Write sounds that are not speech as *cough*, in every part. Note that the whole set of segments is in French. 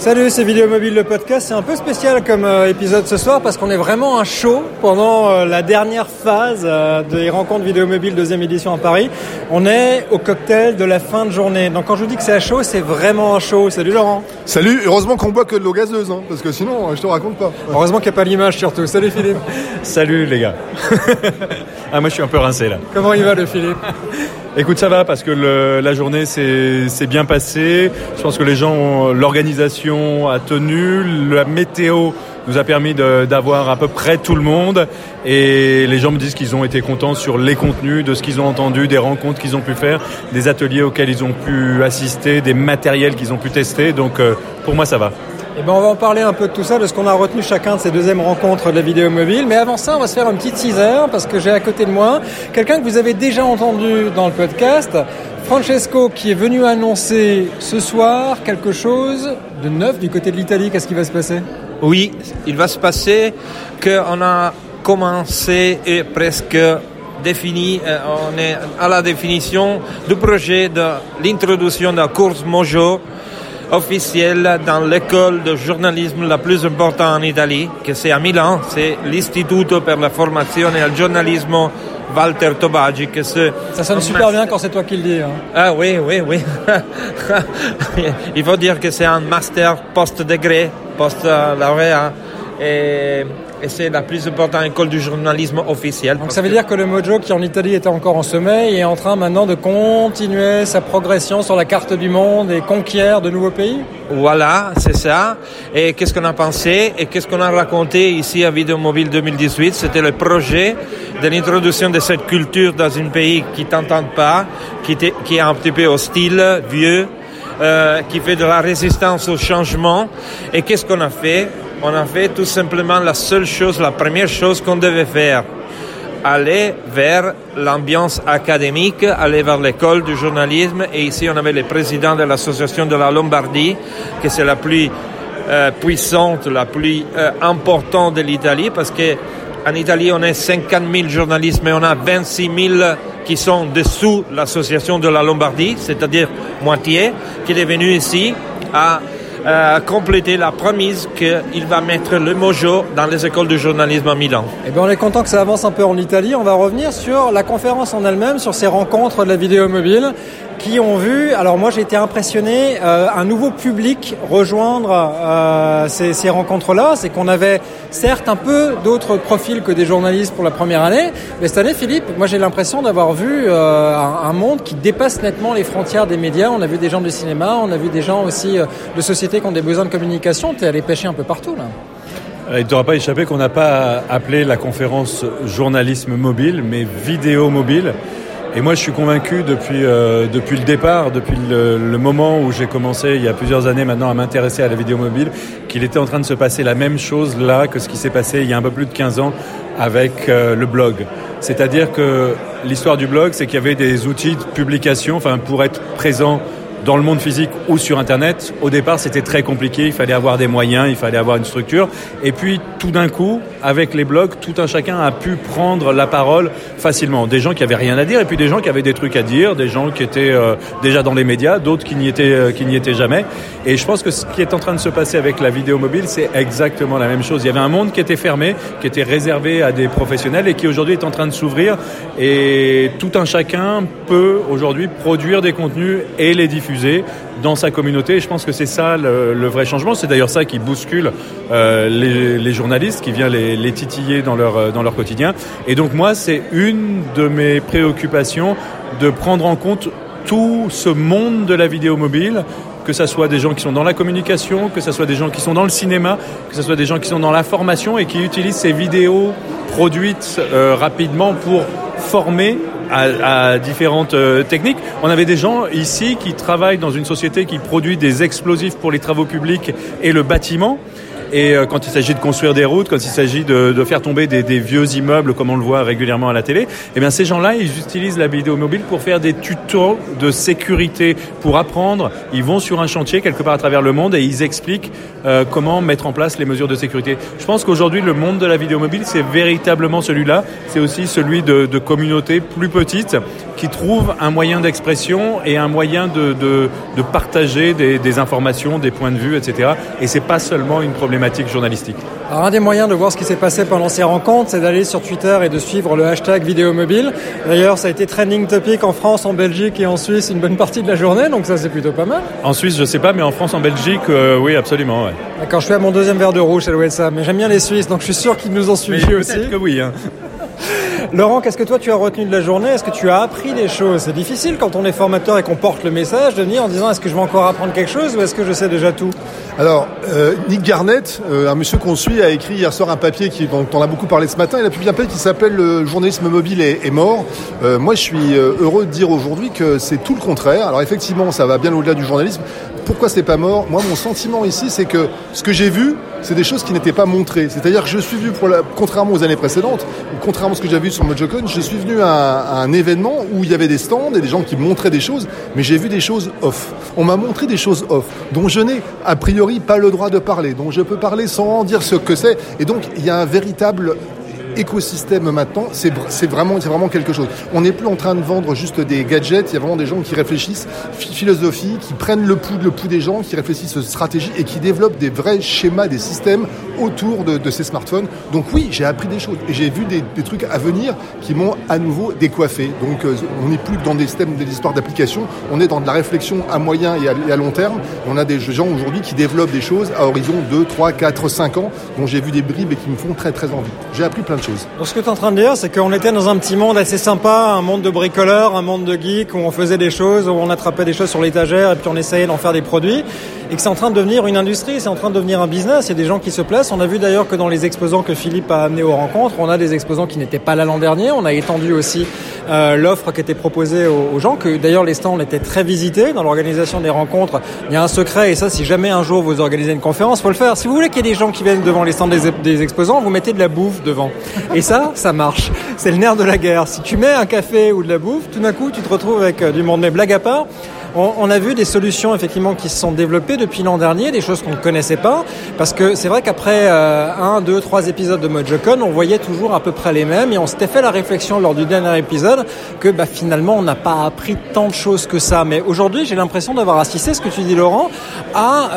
Salut, c'est Vidéo Mobile le podcast. C'est un peu spécial comme euh, épisode ce soir parce qu'on est vraiment un show pendant euh, la dernière phase euh, des rencontres Vidéo Mobile deuxième édition à Paris. On est au cocktail de la fin de journée. Donc quand je vous dis que c'est un show, c'est vraiment un show. Salut Laurent. Salut, heureusement qu'on boit que de l'eau gazeuse, hein, parce que sinon, je te raconte pas. Heureusement qu'il n'y a pas l'image surtout. Salut Philippe. Salut les gars. *laughs* ah moi je suis un peu rincé là. Comment il va le Philippe? Écoute, ça va parce que le, la journée s'est bien passée. Je pense que les gens, l'organisation a tenu, la météo nous a permis d'avoir à peu près tout le monde et les gens me disent qu'ils ont été contents sur les contenus, de ce qu'ils ont entendu, des rencontres qu'ils ont pu faire, des ateliers auxquels ils ont pu assister, des matériels qu'ils ont pu tester. Donc euh, pour moi, ça va. Eh ben, on va en parler un peu de tout ça, de ce qu'on a retenu chacun de ces deuxièmes rencontres de la vidéo mobile. Mais avant ça, on va se faire un petit teaser parce que j'ai à côté de moi quelqu'un que vous avez déjà entendu dans le podcast, Francesco, qui est venu annoncer ce soir quelque chose de neuf du côté de l'Italie. Qu'est-ce qui va se passer? Oui, il va se passer qu'on a commencé et presque défini, euh, on est à la définition du projet de l'introduction de la course Mojo officielle dans l'école de journalisme la plus importante en Italie, que c'est à Milan, c'est l'Istituto per la formazione al giornalismo Walter Tobagi. Que Ça sonne super bien quand c'est toi qui le dis. Hein. Ah oui, oui, oui. *laughs* Il faut dire que c'est un master post-degré, post-lauréat. Et et c'est la plus importante école du journalisme officiel. Donc ça veut dire que le Mojo, qui en Italie était encore en sommeil, est en train maintenant de continuer sa progression sur la carte du monde et conquiert de nouveaux pays? Voilà, c'est ça. Et qu'est-ce qu'on a pensé et qu'est-ce qu'on a raconté ici à Vidéo Mobile 2018 C'était le projet de l'introduction de cette culture dans un pays qui t'entend pas, qui, qui est un petit peu hostile, vieux, euh, qui fait de la résistance au changement. Et qu'est-ce qu'on a fait? On a fait tout simplement la seule chose, la première chose qu'on devait faire. Aller vers l'ambiance académique, aller vers l'école du journalisme. Et ici, on avait le président de l'association de la Lombardie, que c'est la plus euh, puissante, la plus euh, importante de l'Italie, parce que en Italie, on est 50 000 journalistes, mais on a 26 000 qui sont dessous l'association de la Lombardie, c'est-à-dire moitié, qui est venu ici à euh, compléter la promise qu'il va mettre le Mojo dans les écoles de journalisme à Milan. Eh bien, on est content que ça avance un peu en Italie. On va revenir sur la conférence en elle-même, sur ces rencontres de la vidéo mobile qui ont vu, alors moi j'ai été impressionné, euh, un nouveau public rejoindre euh, ces, rencontres-là. C'est qu'on avait certes un peu d'autres profils que des journalistes pour la première année, mais cette année, Philippe, moi j'ai l'impression d'avoir vu euh, un, un, monde qui dépasse nettement les frontières des médias. On a vu des gens du cinéma, on a vu des gens aussi de sociétés qui ont des besoins de communication. Tu es allé pêcher un peu partout là. Il ne t'aura pas échappé qu'on n'a pas appelé la conférence journalisme mobile, mais vidéo mobile. Et moi, je suis convaincu depuis, euh, depuis le départ, depuis le, le moment où j'ai commencé, il y a plusieurs années maintenant, à m'intéresser à la vidéo mobile, qu'il était en train de se passer la même chose là que ce qui s'est passé il y a un peu plus de 15 ans avec euh, le blog. C'est-à-dire que l'histoire du blog, c'est qu'il y avait des outils de publication, enfin, pour être présent dans le monde physique ou sur Internet, au départ, c'était très compliqué. Il fallait avoir des moyens, il fallait avoir une structure. Et puis, tout d'un coup, avec les blogs, tout un chacun a pu prendre la parole facilement. Des gens qui avaient rien à dire, et puis des gens qui avaient des trucs à dire, des gens qui étaient euh, déjà dans les médias, d'autres qui n'y étaient, euh, qui n'y étaient jamais. Et je pense que ce qui est en train de se passer avec la vidéo mobile, c'est exactement la même chose. Il y avait un monde qui était fermé, qui était réservé à des professionnels, et qui aujourd'hui est en train de s'ouvrir. Et tout un chacun peut aujourd'hui produire des contenus et les diffuser dans sa communauté. Et je pense que c'est ça le, vrai changement. C'est d'ailleurs ça qui bouscule euh, les, journalistes, qui vient les, titiller dans leur, dans leur quotidien. Et donc moi, c'est une de mes préoccupations de prendre en compte tout ce monde de la vidéo mobile, que ce soit des gens qui sont dans la communication, que ce soit des gens qui sont dans le cinéma, que ce soit des gens qui sont dans la formation et qui utilisent ces vidéos produites euh, rapidement pour former à, différentes euh, techniques. On avait des gens ici qui travaillent dans une société qui produit des explosifs pour les travaux publics et le bâtiment. Et euh, quand il s'agit de construire des routes, quand il s'agit de, de, faire tomber des, des, vieux immeubles, comme on le voit régulièrement à la télé, eh bien ces gens-là, ils utilisent la vidéo mobile pour faire des tutos de sécurité, pour apprendre. Ils vont sur un chantier quelque part à travers le monde et ils expliquent euh, comment mettre en place les mesures de sécurité. Je pense qu'aujourd'hui, le monde de la vidéo mobile, c'est véritablement celui-là. C'est aussi celui de, de communautés plus petites qui trouvent un moyen d'expression et un moyen de, de, de partager des, des, informations, des points de vue, etc. Et c'est pas seulement une problématique journalistique. Alors un des moyens de voir ce qui s'est passé pendant ces rencontres, c'est d'aller sur Twitter et de suivre le hashtag vidéo mobile. D'ailleurs, ça a été trending topic en France, en Belgique et en Suisse une bonne partie de la journée, donc ça c'est plutôt pas mal. En Suisse, je sais pas, mais en France, en Belgique, euh, oui, absolument. Ouais. D'accord, je suis à mon deuxième verre de rouge, ça doit être ça. Mais j'aime bien les Suisses, donc je suis sûr qu'ils nous ont suivis aussi. que oui. Hein. Laurent, qu'est-ce que toi tu as retenu de la journée? Est-ce que tu as appris des choses? C'est difficile quand on est formateur et qu'on porte le message de venir en disant est-ce que je vais encore apprendre quelque chose ou est-ce que je sais déjà tout? Alors, euh, Nick Garnett, euh, un monsieur qu'on suit, a écrit hier soir un papier qui, dont on a beaucoup parlé ce matin. Il a publié un papier qui s'appelle Le journalisme mobile est, mort. Euh, moi, je suis heureux de dire aujourd'hui que c'est tout le contraire. Alors effectivement, ça va bien au-delà du journalisme. Pourquoi c'est pas mort Moi, mon sentiment ici, c'est que ce que j'ai vu, c'est des choses qui n'étaient pas montrées. C'est-à-dire que je suis venu, contrairement aux années précédentes, contrairement à ce que j'avais vu sur MojoCon, je suis venu à, à, un événement où il y avait des stands et des gens qui montraient des choses, mais j'ai vu des choses off. On m'a montré des choses off, dont je n'ai a priori pas le droit de parler, dont je peux parler sans dire ce que c'est. Et donc, il y a un véritable écosystème maintenant, c'est vraiment, vraiment quelque chose. On n'est plus en train de vendre juste des gadgets, il y a vraiment des gens qui réfléchissent philosophie, qui prennent le pouls, le pouls des gens, qui réfléchissent stratégie et qui développent des vrais schémas, des systèmes autour de, ces smartphones. Donc oui, j'ai appris des choses et j'ai vu des, trucs à venir qui m'ont à nouveau décoiffé. Donc euh, on n'est plus dans des systèmes, des histoires d'application, on est dans de la réflexion à moyen et à, et à long terme. On a des gens aujourd'hui qui développent des choses à horizon 2, 3, 4, 5 ans, dont j'ai vu des bribes et qui me font très très envie. J'ai appris plein de Donc ce que tu es en train de dire, c'est qu'on était dans un petit monde assez sympa, un monde de bricoleurs, un monde de geeks, où on faisait des choses, où on attrapait des choses sur l'étagère et puis on essayait d'en faire des produits, et que c'est en train de devenir une industrie, c'est en train de devenir un business, il y a des gens qui se placent. On a vu d'ailleurs que dans les exposants que Philippe a amenés aux rencontres, on a des exposants qui n'étaient pas là l'an dernier, on a étendu aussi euh, l'offre qui était proposée aux, gens, que d'ailleurs les stands étaient très visités dans l'organisation des rencontres. Il y a un secret, et ça si jamais un jour vous organisez une conférence, faut le faire. Si vous voulez qu'il y ait des gens qui viennent devant les stands des, des exposants, vous mettez de la bouffe devant. Et ça, ça marche. C'est le nerf de la guerre. Si tu mets un café ou de la bouffe, tout d'un coup, tu te retrouves avec du monde. Mais blague à part, on, on, a vu des solutions effectivement qui se sont développées depuis l'an dernier, des choses qu'on ne connaissait pas, parce que c'est vrai qu'après euh, un, deux, trois épisodes de MojoCon, on voyait toujours à peu près les mêmes, et on s'était fait la réflexion lors du dernier épisode que bah, finalement on n'a pas appris tant de choses que ça. Mais aujourd'hui, j'ai l'impression d'avoir assisté, ce que tu dis Laurent, à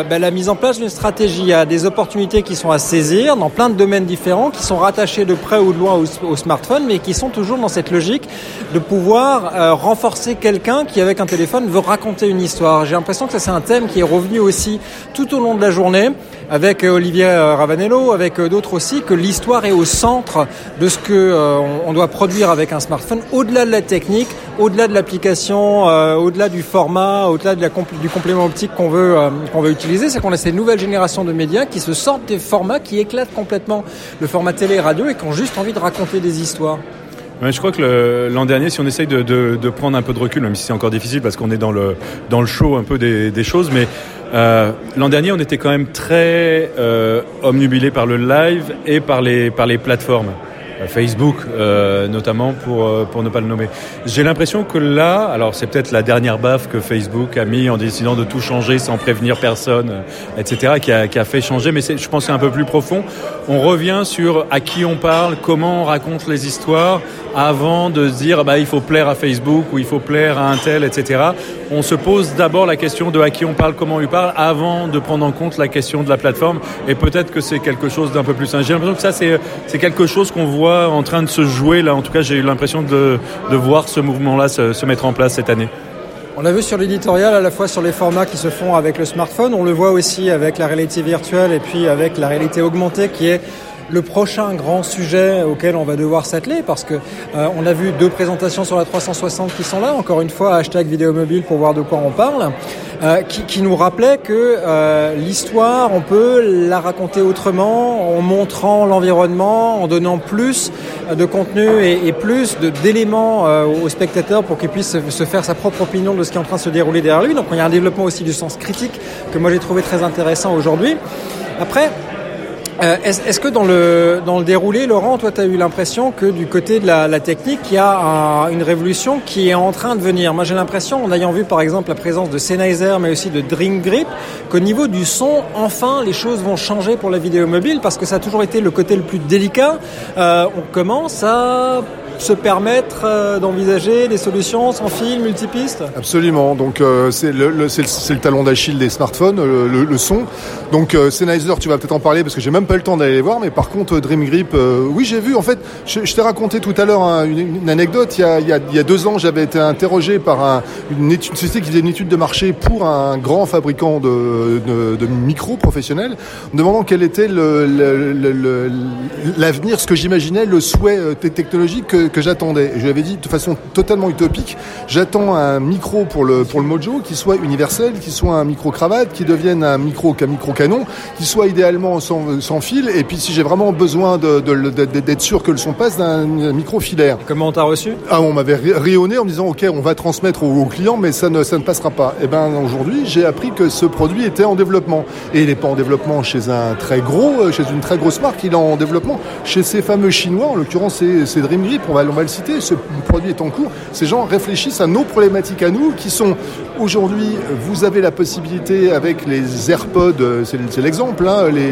euh, bah, la mise en place d'une stratégie, à des opportunités qui sont à saisir dans plein de domaines différents, qui sont rattachés de près ou de loin au, au smartphone, mais qui sont toujours dans cette logique de pouvoir euh, renforcer quelqu'un qui avec un téléphone veut raconter une histoire. J'ai l'impression que ça c'est un thème qui est revenu aussi tout au long de la journée avec Olivier Ravanello, avec d'autres aussi, que l'histoire est au centre de ce que euh, on doit produire avec un smartphone, au-delà de la technique, au-delà de l'application, euh, au-delà du format, au-delà du complément optique qu'on veut euh, qu'on veut utiliser, c'est qu'on a ces nouvelles générations de médias qui se sortent des formats qui éclatent complètement le format télé et radio et qui ont juste envie de raconter des histoires. Je crois que l'an dernier, si on essaye de, prendre un peu de recul, même si c'est encore difficile parce qu'on est dans le, dans le show un peu des, des choses, mais euh, l'an dernier, on était quand même très euh, omnubilé par le live et par les, par les plateformes. Facebook euh, notamment pour euh, pour ne pas le nommer. J'ai l'impression que là, alors c'est peut-être la dernière baffe que Facebook a mis en décidant de tout changer sans prévenir personne, etc., qui a, qui a fait changer. Mais je pense c'est un peu plus profond. On revient sur à qui on parle, comment on raconte les histoires, avant de se dire bah il faut plaire à Facebook ou il faut plaire à un tel, etc. On se pose d'abord la question de à qui on parle, comment on lui parle, avant de prendre en compte la question de la plateforme. Et peut-être que c'est quelque chose d'un peu plus. J'ai l'impression que ça c'est quelque chose qu'on voit en train de se jouer là. En tout cas, j'ai eu l'impression de, de, voir ce mouvement-là se, se, mettre en place cette année. On l'a vu sur l'éditorial, à la fois sur les formats qui se font avec le smartphone, on le voit aussi avec la réalité virtuelle et puis avec la réalité augmentée qui est le prochain grand sujet auquel on va devoir s'atteler parce que euh, on a vu deux présentations sur la 360 qui sont là, encore une fois hashtag vidéo mobile pour voir de quoi on parle, euh, qui, qui, nous rappelait que euh, l'histoire on peut la raconter autrement en montrant l'environnement, en donnant plus de contenu et, plus d'éléments euh, aux spectateurs pour qu'il puisse se faire sa propre opinion de ce qui est en train de se dérouler derrière lui. Donc il y a un développement aussi du sens critique que moi j'ai trouvé très intéressant aujourd'hui. Après, euh, Est-ce est que dans le, dans le déroulé, Laurent, toi, tu as eu l'impression que du côté de la, la technique, il y a un, une révolution qui est en train de venir? Moi, j'ai l'impression, en ayant vu par exemple la présence de Sennheiser, mais aussi de Dream Grip, qu'au niveau du son, enfin, les choses vont changer pour la vidéo mobile, parce que ça a toujours été le côté le plus délicat. Euh, on commence à se permettre euh, d'envisager des solutions sans fil, multipiste Absolument. Donc euh, c'est le, talon d'Achille des smartphones, le, le, son. Donc euh, Sennheiser, tu vas peut-être en parler parce que j'ai même pas le temps d'aller les voir, mais par contre Dream Grip, euh, oui j'ai vu. En fait, je, t'ai raconté tout à l'heure hein, une, anecdote. Il y, a, deux ans, j'avais été interrogé par un, une, étude, une, société qui faisait une étude de marché pour un grand fabricant de, de, de micros professionnels, me demandant quel était l'avenir, ce que j'imaginais, le souhait technologique que, que j'attendais. Je lui avais dit de façon totalement utopique, j'attends un micro pour le, pour le Mojo qui soit universel, qui soit un micro cravate, qui devienne un micro, un micro canon, qui soit idéalement sans, sans fil, et puis si j'ai vraiment besoin d'être de, de, d'être sûr que le son passe d'un micro filaire. Comment on t'a reçu? Ah, on m'avait rayonné en me disant ok, on va transmettre au, au client, mais ça ne, ça ne passera pas. Et eh ben aujourd'hui, j'ai appris que ce produit était en développement, et il n'est pas en développement chez un très gros, chez une très grosse marque, il est en développement chez ces fameux chinois, en l'occurrence c'est Dream Grip, on va, on va le citer, ce produit est en cours. Ces gens réfléchissent à nos problématiques à nous, qui sont aujourd'hui, vous avez la possibilité avec les AirPods, c'est l'exemple, hein, les,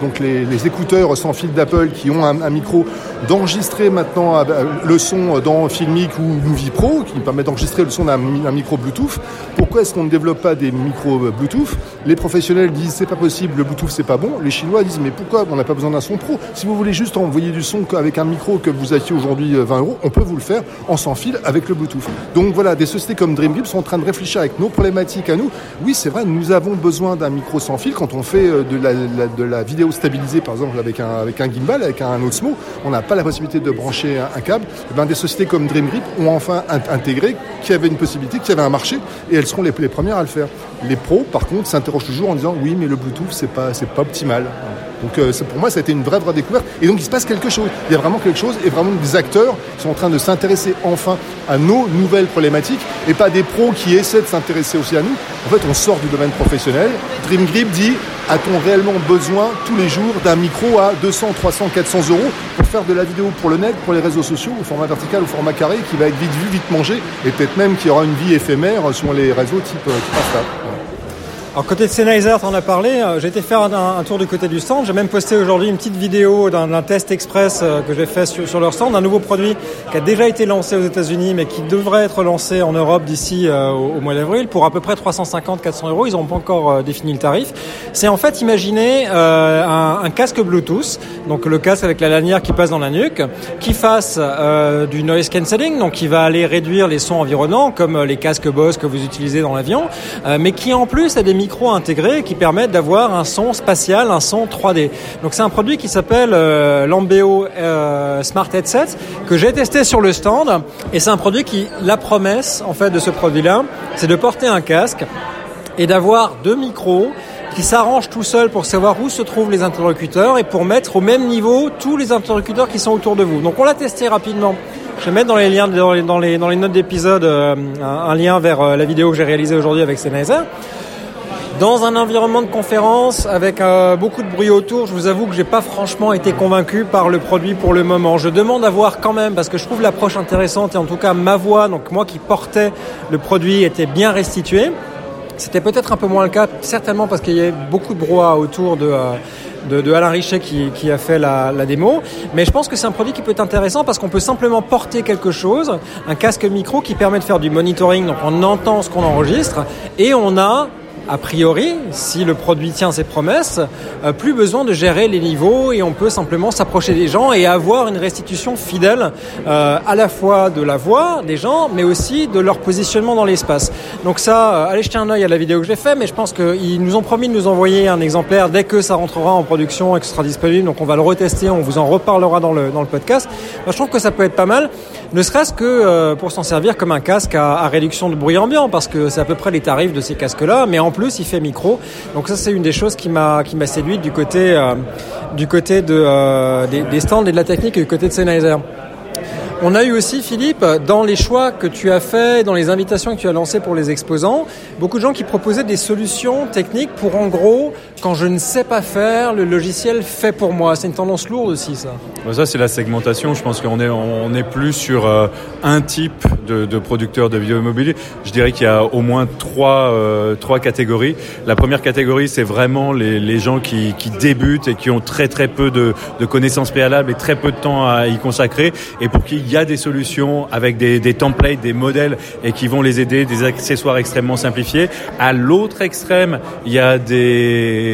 donc les, écouteurs sans fil d'Apple qui ont un, un micro, d'enregistrer maintenant le son dans Filmic ou Movie Pro, qui permet d'enregistrer le son d'un micro Bluetooth. Pourquoi est-ce qu'on ne développe pas des micros Bluetooth? Les professionnels disent c'est pas possible, le Bluetooth c'est pas bon. Les Chinois disent mais pourquoi? On n'a pas besoin d'un son pro Si vous voulez juste envoyer du son avec un micro que vous achetez aujourd'hui 20 euros, on peut vous le faire en sans fil avec le Bluetooth. Donc voilà, des sociétés comme DreamGrip sont en train de réfléchir avec nos problématiques à nous. Oui, c'est vrai, nous avons besoin d'un micro sans fil quand on fait de la, la, de la vidéo stabilisée, par exemple avec un, gimbal, avec un Osmo, on n'a pas la possibilité de brancher un, câble. Et ben, des sociétés comme DreamGrip ont enfin intégré qu'il y avait une possibilité, qu'il y avait un marché, et elles seront les, premières à le faire. Les pros, par contre, s'interrogent toujours en disant oui, mais le Bluetooth, pas, c'est pas optimal. Donc euh, pour moi, ça a été une vraie, vraie découverte. Et donc il se passe quelque chose. Il y a vraiment quelque chose et vraiment des acteurs sont en train de s'intéresser enfin à nos nouvelles problématiques et pas des pros qui essaient de s'intéresser aussi à nous. En fait, on sort du domaine professionnel. Dream Grip dit a-t-on réellement besoin tous les jours d'un micro à 200, 300, 400 euros pour faire de la vidéo pour le net, pour les réseaux sociaux, au format vertical, au format carré, qui va être vite vu, vite mangé, et peut-être même qui aura une vie éphémère sur les réseaux type, type Insta. Alors côté de Sennheiser, en as parlé, j'ai été faire un, tour du côté du stand, j'ai même posté aujourd'hui une petite vidéo d'un test express que j'ai fait sur, leur stand, un nouveau produit qui a déjà été lancé aux États-Unis mais qui devrait être lancé en Europe d'ici euh, au, mois d'avril pour à peu près 350-400 euros, ils n'ont pas encore euh, défini le tarif. C'est en fait imaginer euh, un, casque Bluetooth, donc le casque avec la lanière qui passe dans la nuque, qui fasse euh, du noise cancelling, donc qui va aller réduire les sons environnants comme les casques Bose que vous utilisez dans l'avion, euh, mais qui en plus a des micros intégrés qui permettent d'avoir un son spatial, un son 3D. Donc c'est un produit qui s'appelle euh, Lambeo euh, Smart Headset que j'ai testé sur le stand et c'est un produit qui la promesse en fait de ce produit-là, c'est de porter un casque et d'avoir deux micros qui s'arrangent tout seuls pour savoir où se trouvent les interlocuteurs et pour mettre au même niveau tous les interlocuteurs qui sont autour de vous. Donc on l'a testé rapidement. Je vais mettre dans les liens, dans les, dans les, dans les notes d'épisode, euh, un, un, lien vers euh, la vidéo que j'ai réalisée aujourd'hui avec Sennheiser. Dans un environnement de conférence avec euh, beaucoup de bruit autour, je vous avoue que j'ai pas franchement été convaincu par le produit pour le moment. Je demande à voir quand même parce que je trouve l'approche intéressante et en tout cas ma voix, donc moi qui portais le produit, était bien restituée. C'était peut-être un peu moins le cas, certainement parce qu'il y avait beaucoup de brouhaha autour de, euh, de, de, Alain Richet qui, qui a fait la, la, démo. Mais je pense que c'est un produit qui peut être intéressant parce qu'on peut simplement porter quelque chose, un casque micro qui permet de faire du monitoring, donc on entend ce qu'on enregistre et on a a priori, si le produit tient ses promesses, euh, plus besoin de gérer les niveaux et on peut simplement s'approcher des gens et avoir une restitution fidèle euh, à la fois de la voix des gens, mais aussi de leur positionnement dans l'espace. Donc ça, euh, allez jeter un œil à la vidéo que j'ai fait, mais je pense qu'ils nous ont promis de nous envoyer un exemplaire dès que ça rentrera en production et que ce sera disponible. Donc on va le retester, on vous en reparlera dans le, dans le podcast. Moi, je trouve que ça peut être pas mal, ne serait-ce que pour s'en servir comme un casque à, à réduction de bruit ambiant, parce que c'est à peu près les tarifs de ces casques-là, mais en plus il fait micro. Donc ça c'est une des choses qui m'a qui m'a séduite du côté euh, du côté de euh, des, stands et de la technique et du côté de Sennheiser. On a eu aussi, Philippe, dans les choix que tu as fait, dans les invitations que tu as lancées pour les exposants, beaucoup de gens qui proposaient des solutions techniques pour, en gros, quand je ne sais pas faire, le logiciel fait pour moi. C'est une tendance lourde aussi, ça. Ça, c'est la segmentation. Je pense qu'on est, on est plus sur euh, un type de, de producteur de vidéos immobilier. Je dirais qu'il y a au moins trois, euh, trois catégories. La première catégorie, c'est vraiment les, les gens qui, qui, débutent et qui ont très très peu de, de connaissances préalables et très peu de temps à y consacrer et pour qui il y a des solutions avec des, des templates, des modèles et qui vont les aider, des accessoires extrêmement simplifiés. À l'autre extrême, il y a des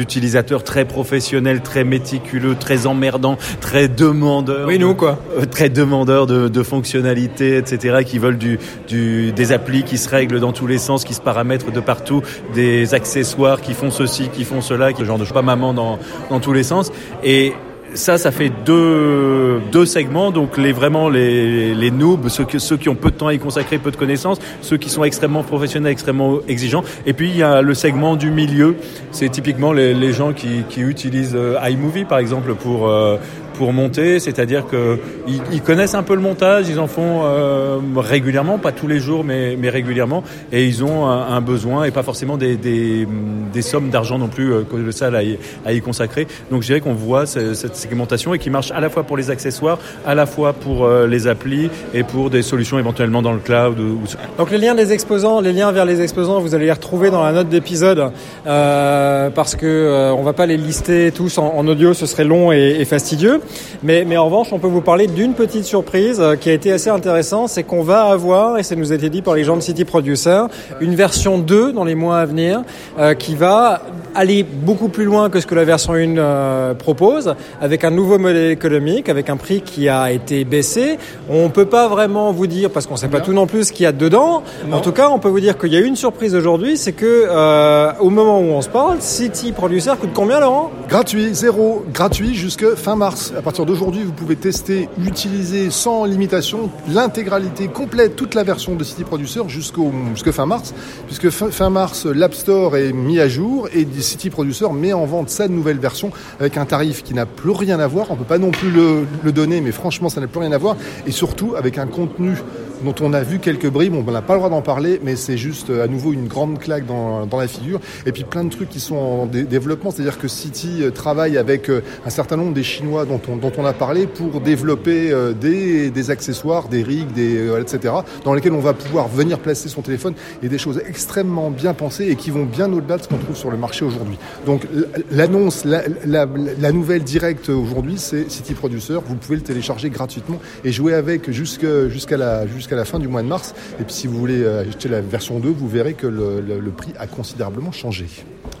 utilisateurs très professionnels, très méticuleux, très emmerdants, très demandeurs. Oui, nous quoi. Euh, très demandeurs de, de fonctionnalités, etc., qui veulent du, du, des applis qui se règlent dans tous les sens, qui se paramètrent de partout, des accessoires qui font ceci, qui font cela, qui genre de pas maman dans, dans tous les sens. Et ça, ça fait deux, deux segments. Donc les vraiment les, les noobs, ceux, ceux qui ont peu de temps à y consacrer, peu de connaissances, ceux qui sont extrêmement professionnels, extrêmement exigeants. Et puis il y a le segment du milieu. C'est typiquement les, les gens qui, qui utilisent euh, iMovie par exemple pour euh, pour monter, c'est-à-dire que ils, ils, connaissent un peu le montage, ils en font euh, régulièrement, pas tous les jours, mais, mais régulièrement, et ils ont un, un besoin et pas forcément des, des, des sommes d'argent non plus euh, colossales à y, à y consacrer. Donc je dirais qu'on voit cette, cette segmentation et qui marche à la fois pour les accessoires, à la fois pour euh, les applis et pour des solutions éventuellement dans le cloud. Ou... Donc les liens des exposants, les liens vers les exposants, vous allez les retrouver dans la note d'épisode euh, parce que euh, on va pas les lister tous en, en audio, ce serait long et, et fastidieux. Mais, mais, en revanche, on peut vous parler d'une petite surprise euh, qui a été assez intéressante, c'est qu'on va avoir, et ça nous a été dit par les gens de City Producer, une version 2 dans les mois à venir euh, qui va aller beaucoup plus loin que ce que la version 1 euh, propose, avec un nouveau modèle économique, avec un prix qui a été baissé. On peut pas vraiment vous dire, parce qu'on sait pas tout non plus ce qu'il y a dedans. Non. En tout cas, on peut vous dire qu'il y a une surprise aujourd'hui, c'est que euh, au moment où on se parle, City Producer coûte combien, Laurent? Gratuit, zéro, gratuit jusque fin mars. À partir d'aujourd'hui, vous pouvez tester, utiliser sans limitation l'intégralité complète, toute la version de City Producer jusqu'au fin mars, puisque fin, mars, l'App Store est mis à jour et City Producer met en vente sa nouvelle version avec un tarif qui n'a plus rien à voir. On peut pas non plus le, le donner, mais franchement, ça n'a plus rien à voir. Et surtout avec un contenu dont on a vu quelques bribes, on n'a pas le droit d'en parler, mais c'est juste à nouveau une grande claque dans, dans, la figure. Et puis plein de trucs qui sont en dé développement, c'est-à-dire que City travaille avec un certain nombre des Chinois dont on, dont on a parlé pour développer des, des accessoires, des rigs, des, etc., dans lesquels on va pouvoir venir placer son téléphone et des choses extrêmement bien pensées et qui vont bien au-delà de ce qu'on trouve sur le marché aujourd'hui. Donc l'annonce, la, la, la, nouvelle directe aujourd'hui, c'est City Producer. Vous pouvez le télécharger gratuitement et jouer avec jusqu'à la jusqu'à la fin du mois de mars. Et puis si vous voulez acheter la version 2, vous verrez que le, le, le prix a considérablement changé.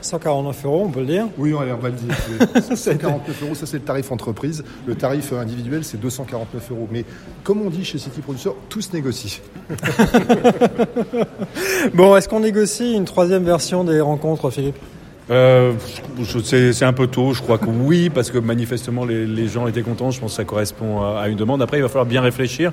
149 euros, on peut le dire Oui, on va le dire. *laughs* 149 euros, ça c'est le tarif entreprise. Le tarif individuel, c'est 249 euros. Mais comme on dit chez City Producer, tout se négocie. *laughs* bon, est-ce qu'on négocie une troisième version des rencontres, Philippe? Euh, c'est un peu tôt, je crois que oui, parce que manifestement les, les, gens étaient contents, je pense que ça correspond à, à une demande. Après, il va falloir bien réfléchir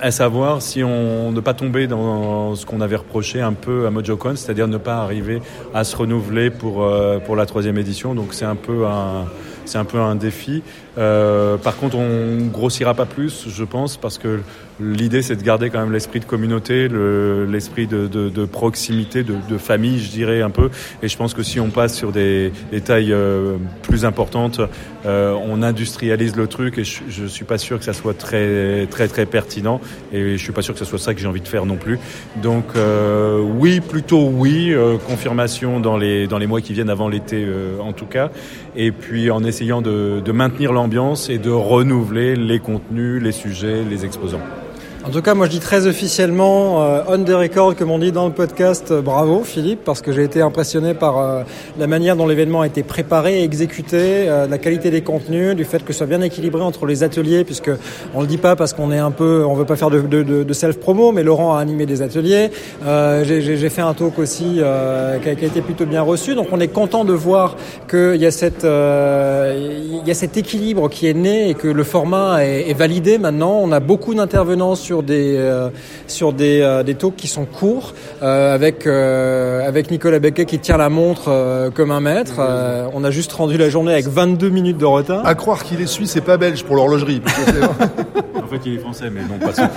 à savoir si on ne pas tomber dans ce qu'on avait reproché un peu à MojoCon, c'est-à-dire ne pas arriver à se renouveler pour, euh, pour la troisième édition. Donc c'est un peu un c'est un peu un défi. Euh, par contre, on grossira pas plus, je pense, parce que l'idée c'est de garder quand même l'esprit de communauté, l'esprit le, de, de, de, proximité, de, de, famille, je dirais un peu. Et je pense que si on passe sur des, des tailles euh, plus importantes, euh, on industrialise le truc et je, je suis pas sûr que ça soit très très très pertinent. Et je suis pas sûr que ce soit ça que j'ai envie de faire non plus. Donc euh, oui, plutôt oui, euh, confirmation dans les dans les mois qui viennent avant l'été en tout cas. Et puis en essayant de, de maintenir l'ambiance et de renouveler les contenus, les sujets, les exposants. En tout cas, moi je dis très officiellement, euh, on the record, comme on dit dans le podcast, euh, bravo Philippe, parce que j'ai été impressionné par euh, la manière dont l'événement a été préparé et exécuté, euh, la qualité des contenus, du fait que ce soit bien équilibré entre les ateliers, puisque on le dit pas parce qu'on est un peu, on veut pas faire de, de, de self-promo, mais Laurent a animé des ateliers. Euh, j'ai fait un talk aussi qui a, qui, a, été plutôt bien reçu, donc on est content de voir qu'il y a cette, y a cet équilibre qui est né et que le format est, validé maintenant. On a beaucoup d'intervenants des euh, sur des, euh, des talks qui sont courts euh, avec avec Nicolas Becquet qui tient la montre comme un maître. on a juste rendu la journée avec 22 minutes de retard. À croire qu'il est suisse et pas belge pour l'horlogerie. en fait, il est français, mais non pas ça.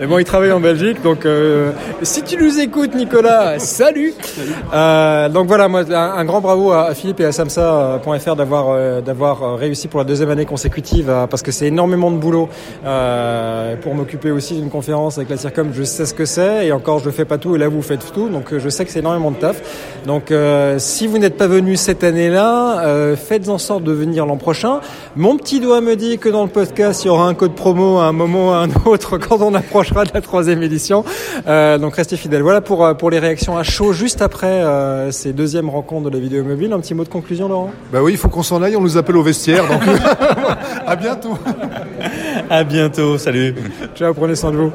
et bon, il travaille en Belgique, donc euh, si tu nous écoutes, Nicolas, salut. salut. Euh, donc voilà, moi, un, un, grand bravo à Philippe et à Samsa.fr d'avoir euh, d'avoir réussi pour la deuxième année consécutive, parce que c'est énormément de boulot pour m'occuper aussi d'une conférence avec la CIRCOM, je sais ce que c'est et encore je fais pas tout et là vous faites tout, donc je sais que c'est énormément de taf. Donc si vous n'êtes pas venu cette année-là, faites en sorte de venir l'an prochain. Mon petit doigt me dit que dans le podcast il y aura un code promo à un moment ou à un autre *laughs* quand on approchera de la troisième édition. donc restez fidèles. Voilà pour pour les réactions à chaud juste après ces deuxièmes rencontres de la vidéo mobile. Un petit mot de conclusion, Laurent? Bah oui, il faut qu'on s'en aille. On nous appelle au vestiaire. Donc *laughs* à bientôt. À bientôt. Salut. Ciao. Prenez soin de vous.